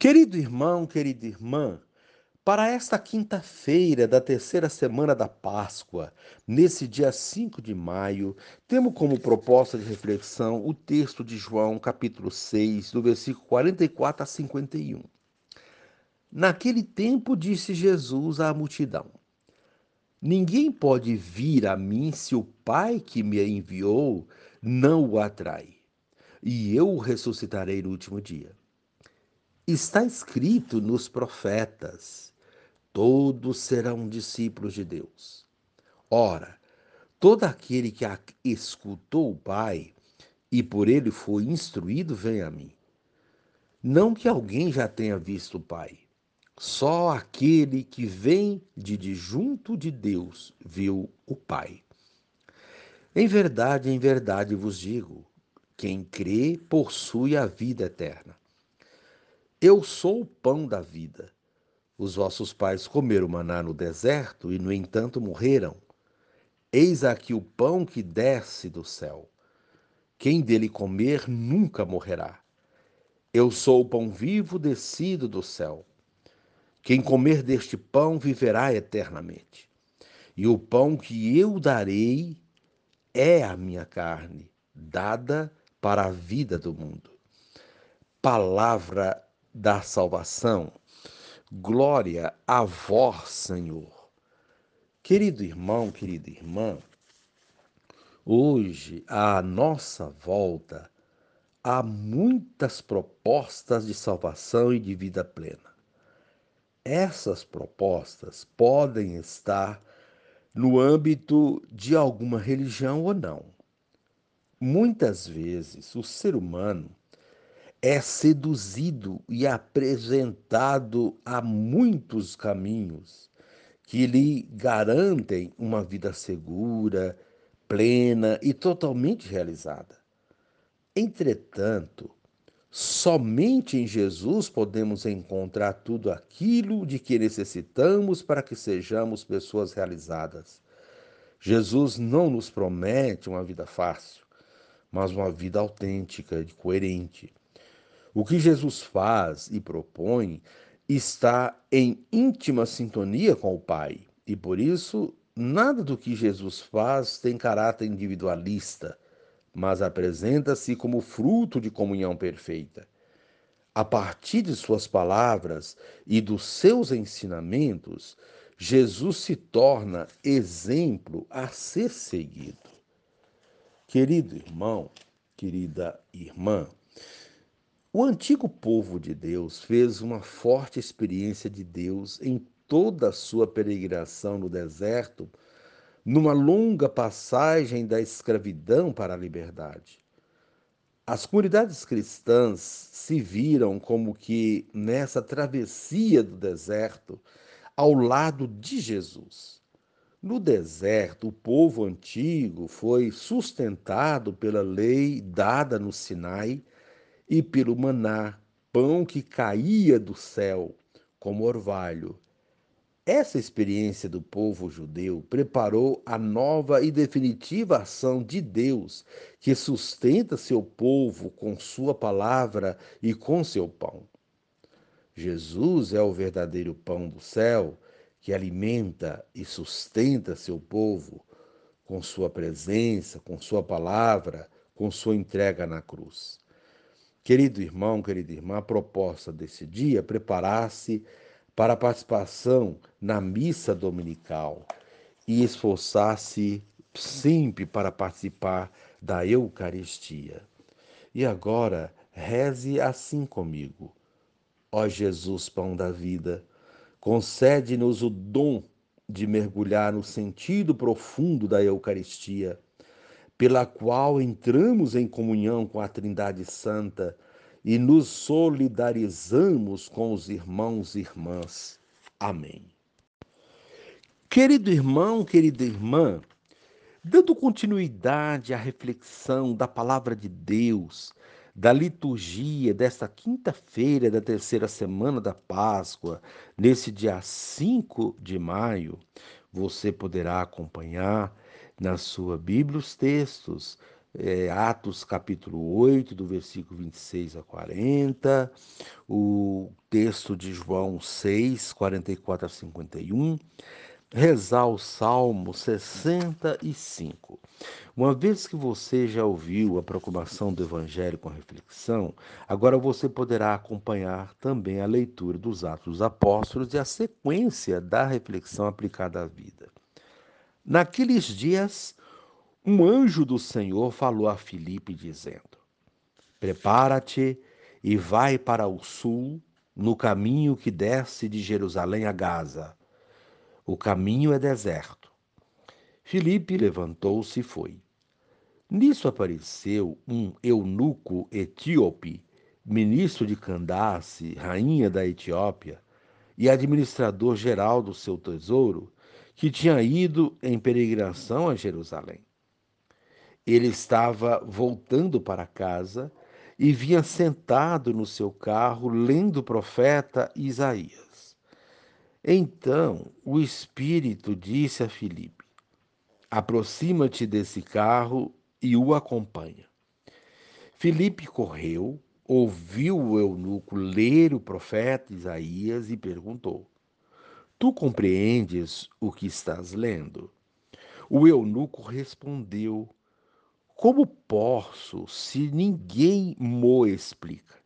Querido irmão, querida irmã, para esta quinta-feira da terceira semana da Páscoa, nesse dia 5 de maio, temos como proposta de reflexão o texto de João, capítulo 6, do versículo 44 a 51. Naquele tempo disse Jesus à multidão: Ninguém pode vir a mim se o Pai que me enviou não o atrai, e eu o ressuscitarei no último dia. Está escrito nos profetas: todos serão discípulos de Deus. Ora, todo aquele que escutou o Pai e por ele foi instruído, vem a mim. Não que alguém já tenha visto o Pai, só aquele que vem de, junto de Deus viu o Pai. Em verdade, em verdade vos digo: quem crê possui a vida eterna. Eu sou o pão da vida. Os vossos pais comeram maná no deserto e, no entanto, morreram. Eis aqui o pão que desce do céu. Quem dele comer nunca morrerá. Eu sou o pão vivo descido do céu. Quem comer deste pão viverá eternamente. E o pão que eu darei é a minha carne, dada para a vida do mundo. Palavra da salvação. Glória a vós, Senhor. Querido irmão, querida irmã, hoje à nossa volta há muitas propostas de salvação e de vida plena. Essas propostas podem estar no âmbito de alguma religião ou não. Muitas vezes o ser humano é seduzido e apresentado a muitos caminhos que lhe garantem uma vida segura, plena e totalmente realizada. Entretanto, somente em Jesus podemos encontrar tudo aquilo de que necessitamos para que sejamos pessoas realizadas. Jesus não nos promete uma vida fácil, mas uma vida autêntica e coerente o que Jesus faz e propõe está em íntima sintonia com o Pai, e por isso nada do que Jesus faz tem caráter individualista, mas apresenta-se como fruto de comunhão perfeita. A partir de suas palavras e dos seus ensinamentos, Jesus se torna exemplo a ser seguido. Querido irmão, querida irmã, o antigo povo de Deus fez uma forte experiência de Deus em toda a sua peregrinação no deserto, numa longa passagem da escravidão para a liberdade. As comunidades cristãs se viram como que nessa travessia do deserto, ao lado de Jesus. No deserto, o povo antigo foi sustentado pela lei dada no Sinai e pelo maná, pão que caía do céu como orvalho. Essa experiência do povo judeu preparou a nova e definitiva ação de Deus, que sustenta seu povo com sua palavra e com seu pão. Jesus é o verdadeiro pão do céu, que alimenta e sustenta seu povo com sua presença, com sua palavra, com sua entrega na cruz. Querido irmão, querida irmã, a proposta desse dia é preparar-se para a participação na missa dominical e esforçar-se sempre para participar da Eucaristia. E agora, reze assim comigo. Ó Jesus, pão da vida, concede-nos o dom de mergulhar no sentido profundo da Eucaristia pela qual entramos em comunhão com a Trindade Santa e nos solidarizamos com os irmãos e irmãs. Amém. Querido irmão, querida irmã, dando continuidade à reflexão da palavra de Deus, da liturgia desta quinta-feira da terceira semana da Páscoa, nesse dia 5 de maio, você poderá acompanhar na sua Bíblia os textos, é, Atos capítulo 8, do versículo 26 a 40, o texto de João 6, 44 a 51, rezar o Salmo 65. Uma vez que você já ouviu a proclamação do Evangelho com reflexão, agora você poderá acompanhar também a leitura dos Atos dos Apóstolos e a sequência da reflexão aplicada à vida. Naqueles dias, um anjo do Senhor falou a Filipe, dizendo: Prepara-te e vai para o sul, no caminho que desce de Jerusalém a Gaza o caminho é deserto. Filipe levantou-se e foi. Nisso apareceu um eunuco etíope, ministro de Candace, rainha da Etiópia, e administrador geral do seu tesouro, que tinha ido em peregrinação a Jerusalém. Ele estava voltando para casa e vinha sentado no seu carro lendo o profeta Isaías. Então o Espírito disse a Filipe: Aproxima-te desse carro e o acompanha. Filipe correu, ouviu o eunuco ler o profeta Isaías e perguntou: Tu compreendes o que estás lendo? O eunuco respondeu: Como posso, se ninguém mo explica?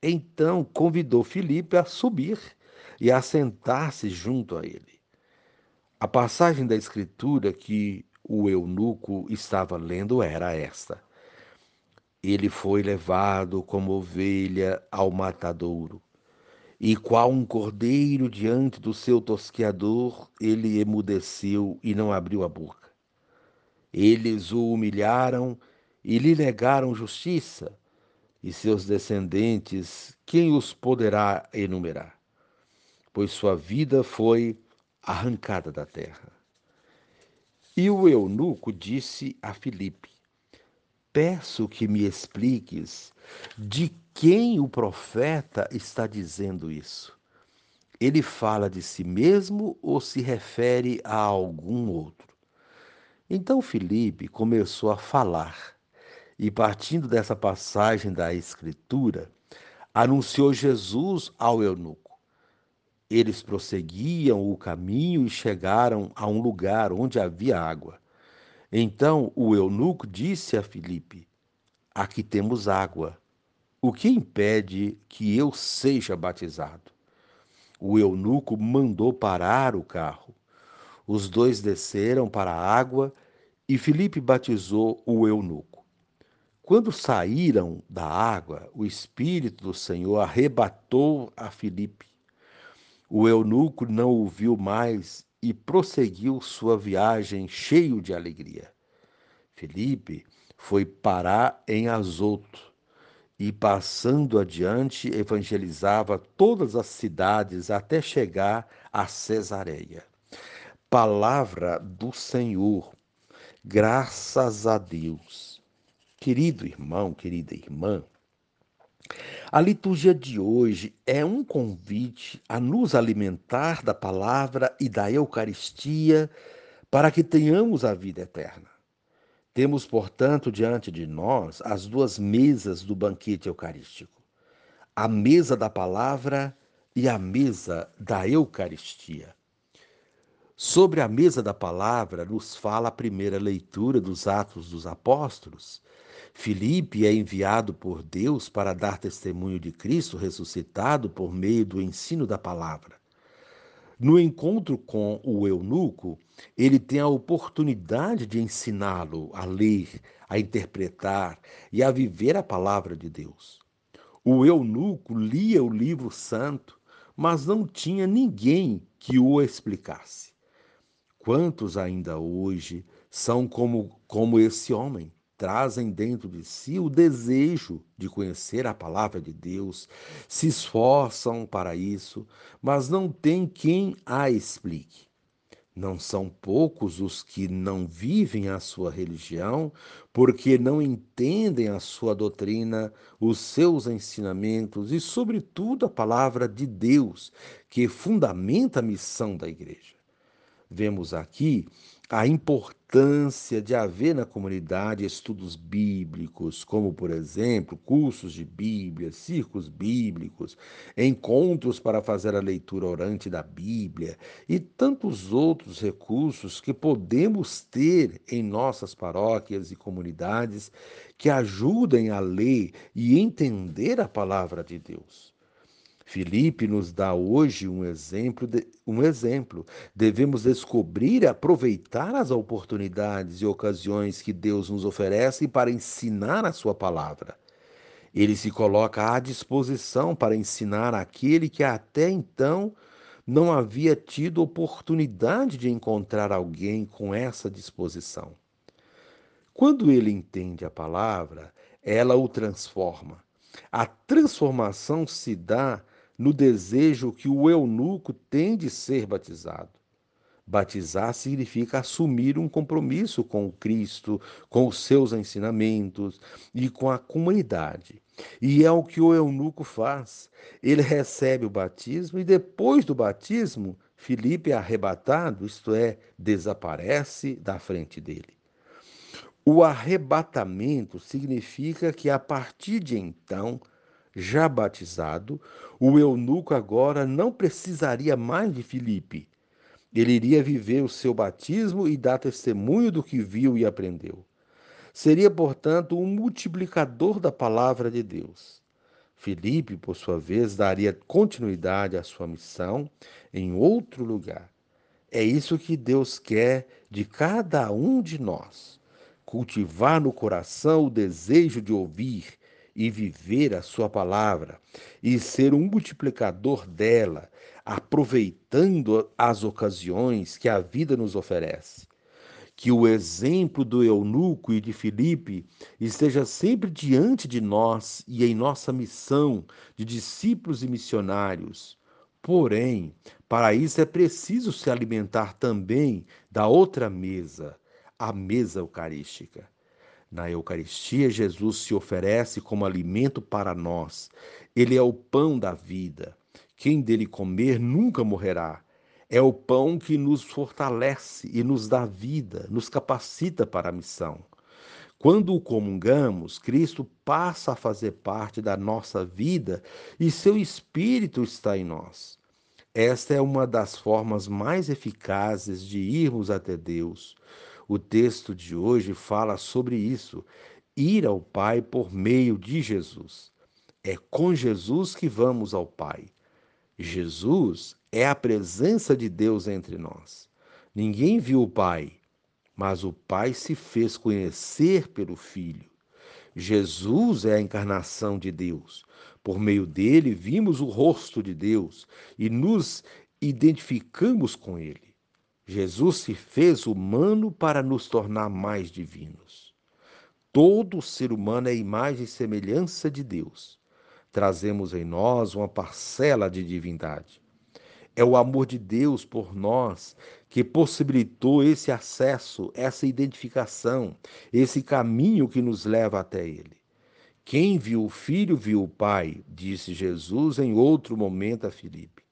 Então convidou Filipe a subir e assentar-se junto a ele. A passagem da Escritura que o eunuco estava lendo era esta: Ele foi levado como ovelha ao matadouro, e qual um cordeiro diante do seu tosqueador, ele emudeceu e não abriu a boca. Eles o humilharam e lhe negaram justiça, e seus descendentes, quem os poderá enumerar? pois sua vida foi arrancada da terra. E o eunuco disse a Filipe: Peço que me expliques de quem o profeta está dizendo isso. Ele fala de si mesmo ou se refere a algum outro? Então Filipe começou a falar e, partindo dessa passagem da Escritura, anunciou Jesus ao eunuco. Eles prosseguiam o caminho e chegaram a um lugar onde havia água. Então o eunuco disse a Filipe: Aqui temos água. O que impede que eu seja batizado? O eunuco mandou parar o carro. Os dois desceram para a água e Filipe batizou o eunuco. Quando saíram da água, o Espírito do Senhor arrebatou a Filipe o eunuco não o viu mais e prosseguiu sua viagem cheio de alegria. Felipe foi parar em Azoto e, passando adiante, evangelizava todas as cidades até chegar a Cesareia. Palavra do Senhor, graças a Deus. Querido irmão, querida irmã, a liturgia de hoje é um convite a nos alimentar da palavra e da Eucaristia para que tenhamos a vida eterna. Temos, portanto, diante de nós as duas mesas do banquete eucarístico: a mesa da palavra e a mesa da Eucaristia. Sobre a mesa da palavra nos fala a primeira leitura dos Atos dos Apóstolos, Filipe é enviado por Deus para dar testemunho de Cristo ressuscitado por meio do ensino da palavra. No encontro com o eunuco, ele tem a oportunidade de ensiná-lo a ler, a interpretar e a viver a palavra de Deus. O eunuco lia o livro santo, mas não tinha ninguém que o explicasse. Quantos ainda hoje são como, como esse homem? Trazem dentro de si o desejo de conhecer a palavra de Deus, se esforçam para isso, mas não tem quem a explique. Não são poucos os que não vivem a sua religião porque não entendem a sua doutrina, os seus ensinamentos e, sobretudo, a palavra de Deus, que fundamenta a missão da igreja. Vemos aqui a importância de haver na comunidade estudos bíblicos, como, por exemplo, cursos de Bíblia, círculos bíblicos, encontros para fazer a leitura orante da Bíblia e tantos outros recursos que podemos ter em nossas paróquias e comunidades que ajudem a ler e entender a palavra de Deus. Filipe nos dá hoje um exemplo, de, um exemplo. Devemos descobrir e aproveitar as oportunidades e ocasiões que Deus nos oferece para ensinar a sua palavra. Ele se coloca à disposição para ensinar aquele que até então não havia tido oportunidade de encontrar alguém com essa disposição. Quando ele entende a palavra, ela o transforma. A transformação se dá no desejo que o eunuco tem de ser batizado. Batizar significa assumir um compromisso com o Cristo, com os seus ensinamentos e com a comunidade. E é o que o eunuco faz. Ele recebe o batismo e depois do batismo, Filipe é arrebatado, isto é, desaparece da frente dele. O arrebatamento significa que a partir de então, já batizado, o eunuco agora não precisaria mais de Filipe. Ele iria viver o seu batismo e dar testemunho do que viu e aprendeu. Seria, portanto, um multiplicador da palavra de Deus. Filipe, por sua vez, daria continuidade à sua missão em outro lugar. É isso que Deus quer de cada um de nós. Cultivar no coração o desejo de ouvir e viver a sua palavra e ser um multiplicador dela, aproveitando as ocasiões que a vida nos oferece. Que o exemplo do eunuco e de Filipe esteja sempre diante de nós e em nossa missão de discípulos e missionários. Porém, para isso é preciso se alimentar também da outra mesa, a mesa eucarística. Na Eucaristia, Jesus se oferece como alimento para nós. Ele é o pão da vida. Quem dele comer nunca morrerá. É o pão que nos fortalece e nos dá vida, nos capacita para a missão. Quando o comungamos, Cristo passa a fazer parte da nossa vida e seu Espírito está em nós. Esta é uma das formas mais eficazes de irmos até Deus. O texto de hoje fala sobre isso, ir ao Pai por meio de Jesus. É com Jesus que vamos ao Pai. Jesus é a presença de Deus entre nós. Ninguém viu o Pai, mas o Pai se fez conhecer pelo Filho. Jesus é a encarnação de Deus. Por meio dele, vimos o rosto de Deus e nos identificamos com ele. Jesus se fez humano para nos tornar mais divinos. Todo ser humano é imagem e semelhança de Deus. Trazemos em nós uma parcela de divindade. É o amor de Deus por nós que possibilitou esse acesso, essa identificação, esse caminho que nos leva até Ele. Quem viu o Filho viu o Pai, disse Jesus em outro momento a Filipe.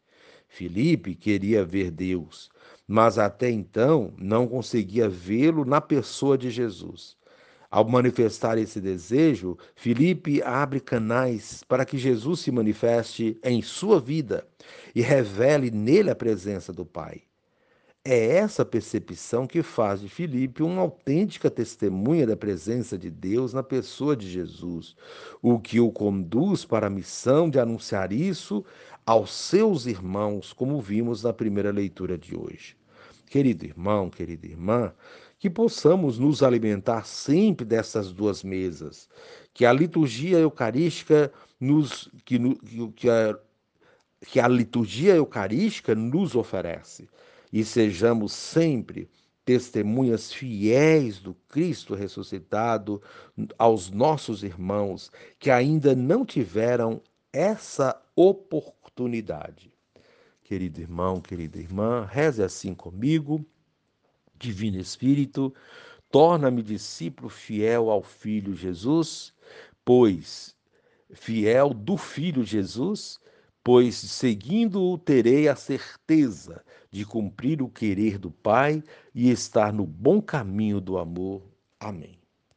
Filipe queria ver Deus, mas até então não conseguia vê-lo na pessoa de Jesus. Ao manifestar esse desejo, Filipe abre canais para que Jesus se manifeste em sua vida e revele nele a presença do Pai. É essa percepção que faz de Filipe uma autêntica testemunha da presença de Deus na pessoa de Jesus, o que o conduz para a missão de anunciar isso aos seus irmãos, como vimos na primeira leitura de hoje. Querido irmão, querida irmã, que possamos nos alimentar sempre dessas duas mesas, que a liturgia eucarística nos que, que, a, que a liturgia eucarística nos oferece e sejamos sempre testemunhas fiéis do Cristo ressuscitado aos nossos irmãos que ainda não tiveram essa oportunidade. Querido irmão, querida irmã, reze assim comigo. Divino Espírito, torna-me discípulo fiel ao Filho Jesus, pois fiel do Filho Jesus, pois seguindo-o terei a certeza de cumprir o querer do Pai e estar no bom caminho do amor. Amém.